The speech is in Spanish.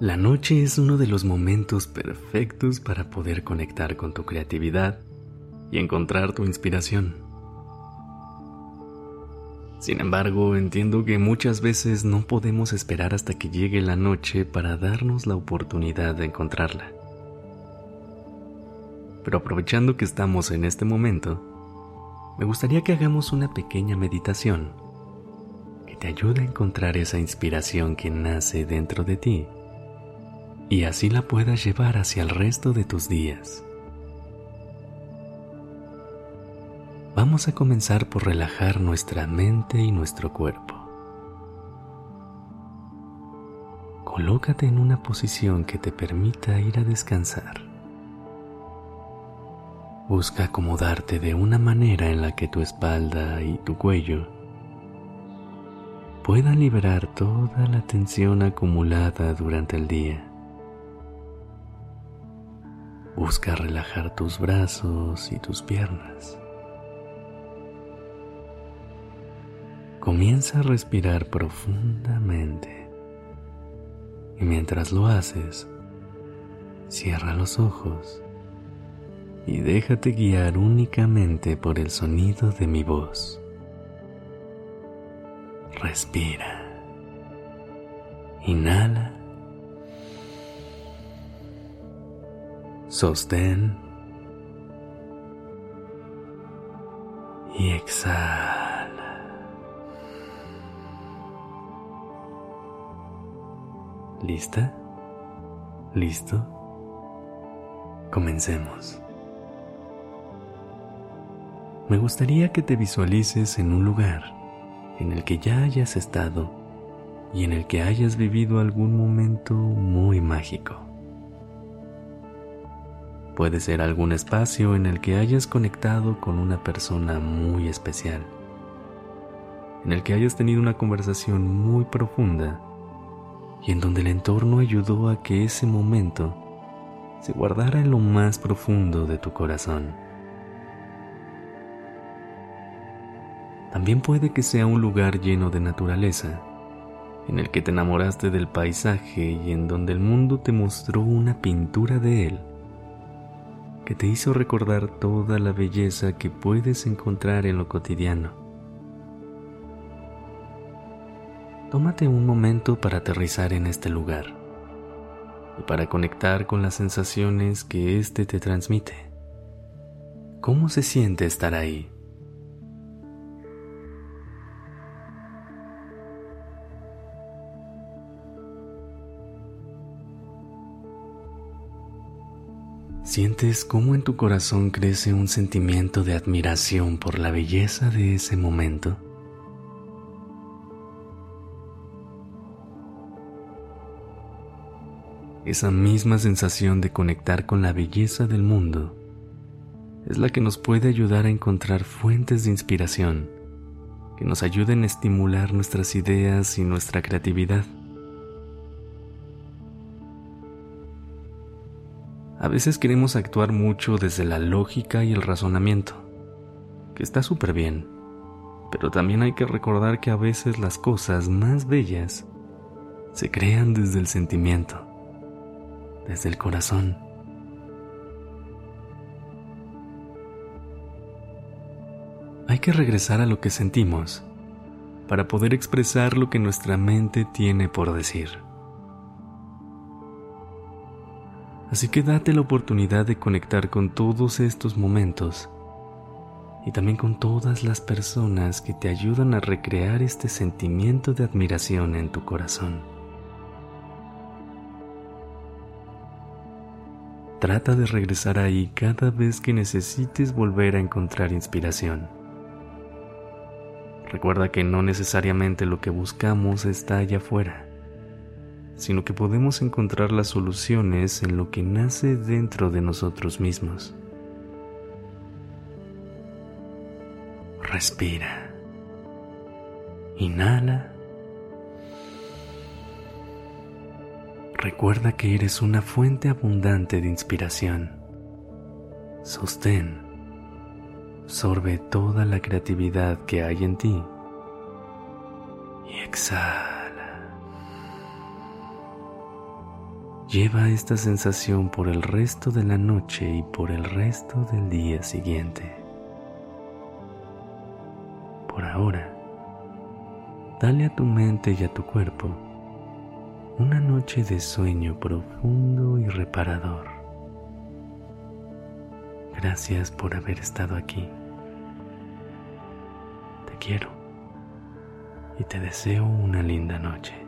La noche es uno de los momentos perfectos para poder conectar con tu creatividad y encontrar tu inspiración. Sin embargo, entiendo que muchas veces no podemos esperar hasta que llegue la noche para darnos la oportunidad de encontrarla. Pero aprovechando que estamos en este momento, me gustaría que hagamos una pequeña meditación que te ayude a encontrar esa inspiración que nace dentro de ti y así la puedas llevar hacia el resto de tus días. Vamos a comenzar por relajar nuestra mente y nuestro cuerpo. Colócate en una posición que te permita ir a descansar. Busca acomodarte de una manera en la que tu espalda y tu cuello puedan liberar toda la tensión acumulada durante el día. Busca relajar tus brazos y tus piernas. Comienza a respirar profundamente y mientras lo haces, cierra los ojos y déjate guiar únicamente por el sonido de mi voz. Respira. Inhala. Sostén y exhala. ¿Lista? ¿Listo? Comencemos. Me gustaría que te visualices en un lugar en el que ya hayas estado y en el que hayas vivido algún momento muy mágico. Puede ser algún espacio en el que hayas conectado con una persona muy especial, en el que hayas tenido una conversación muy profunda y en donde el entorno ayudó a que ese momento se guardara en lo más profundo de tu corazón. También puede que sea un lugar lleno de naturaleza, en el que te enamoraste del paisaje y en donde el mundo te mostró una pintura de él que te hizo recordar toda la belleza que puedes encontrar en lo cotidiano. Tómate un momento para aterrizar en este lugar y para conectar con las sensaciones que éste te transmite. ¿Cómo se siente estar ahí? Sientes cómo en tu corazón crece un sentimiento de admiración por la belleza de ese momento. Esa misma sensación de conectar con la belleza del mundo es la que nos puede ayudar a encontrar fuentes de inspiración que nos ayuden a estimular nuestras ideas y nuestra creatividad A veces queremos actuar mucho desde la lógica y el razonamiento, que está súper bien, pero también hay que recordar que a veces las cosas más bellas se crean desde el sentimiento, desde el corazón. Hay que regresar a lo que sentimos para poder expresar lo que nuestra mente tiene por decir. Así que date la oportunidad de conectar con todos estos momentos y también con todas las personas que te ayudan a recrear este sentimiento de admiración en tu corazón. Trata de regresar ahí cada vez que necesites volver a encontrar inspiración. Recuerda que no necesariamente lo que buscamos está allá afuera, sino que podemos encontrar las soluciones en lo que nace dentro de nosotros mismos. Respira. Inhala. Recuerda que eres una fuente abundante de inspiración. Sostén Sorbe toda la creatividad que hay en ti y exhala. Lleva esta sensación por el resto de la noche y por el resto del día siguiente. Por ahora, dale a tu mente y a tu cuerpo una noche de sueño profundo y reparador. Gracias por haber estado aquí. Te quiero y te deseo una linda noche.